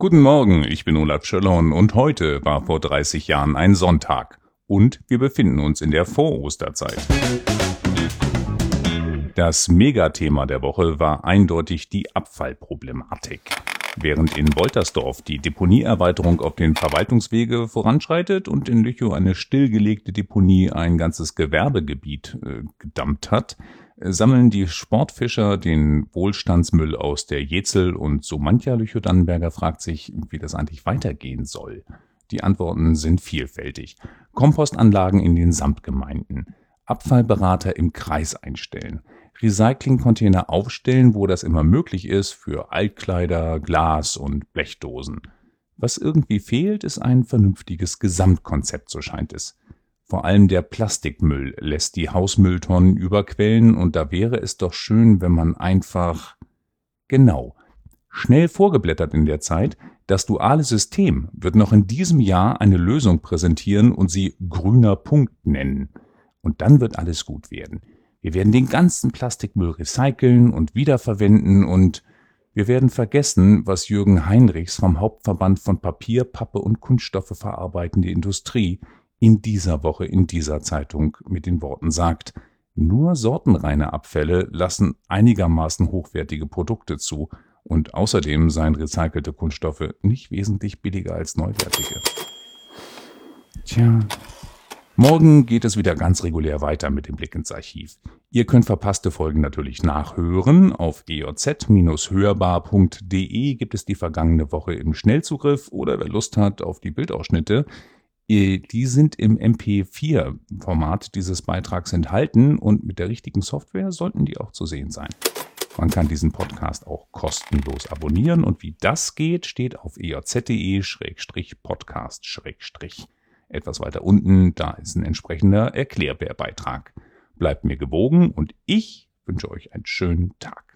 Guten Morgen, ich bin Olaf Schöllhorn und heute war vor 30 Jahren ein Sonntag und wir befinden uns in der Vorosterzeit. Das Megathema der Woche war eindeutig die Abfallproblematik. Während in Woltersdorf die Deponieerweiterung auf den Verwaltungswege voranschreitet und in Lüchow eine stillgelegte Deponie ein ganzes Gewerbegebiet äh, gedammt hat, sammeln die Sportfischer den Wohlstandsmüll aus der Jezel und so mancher Lüchow-Dannenberger fragt sich, wie das eigentlich weitergehen soll. Die Antworten sind vielfältig. Kompostanlagen in den Samtgemeinden, Abfallberater im Kreis einstellen, Recyclingcontainer aufstellen, wo das immer möglich ist, für Altkleider, Glas und Blechdosen. Was irgendwie fehlt, ist ein vernünftiges Gesamtkonzept, so scheint es. Vor allem der Plastikmüll lässt die Hausmülltonnen überquellen und da wäre es doch schön, wenn man einfach genau schnell vorgeblättert in der Zeit, das duale System wird noch in diesem Jahr eine Lösung präsentieren und sie grüner Punkt nennen. Und dann wird alles gut werden. Wir werden den ganzen Plastikmüll recyceln und wiederverwenden und wir werden vergessen, was Jürgen Heinrichs vom Hauptverband von Papier, Pappe und Kunststoffe verarbeitende Industrie in dieser Woche in dieser Zeitung mit den Worten sagt, nur sortenreine Abfälle lassen einigermaßen hochwertige Produkte zu und außerdem seien recycelte Kunststoffe nicht wesentlich billiger als neuwertige. Tja, morgen geht es wieder ganz regulär weiter mit dem Blick ins Archiv. Ihr könnt verpasste Folgen natürlich nachhören. Auf eoz-hörbar.de gibt es die vergangene Woche im Schnellzugriff oder wer Lust hat auf die Bildausschnitte, äh, die sind im MP4-Format dieses Beitrags enthalten und mit der richtigen Software sollten die auch zu sehen sein. Man kann diesen Podcast auch kostenlos abonnieren und wie das geht, steht auf eoz.de-podcast- Etwas weiter unten, da ist ein entsprechender Erklärbär-Beitrag. Bleibt mir gewogen und ich wünsche euch einen schönen Tag.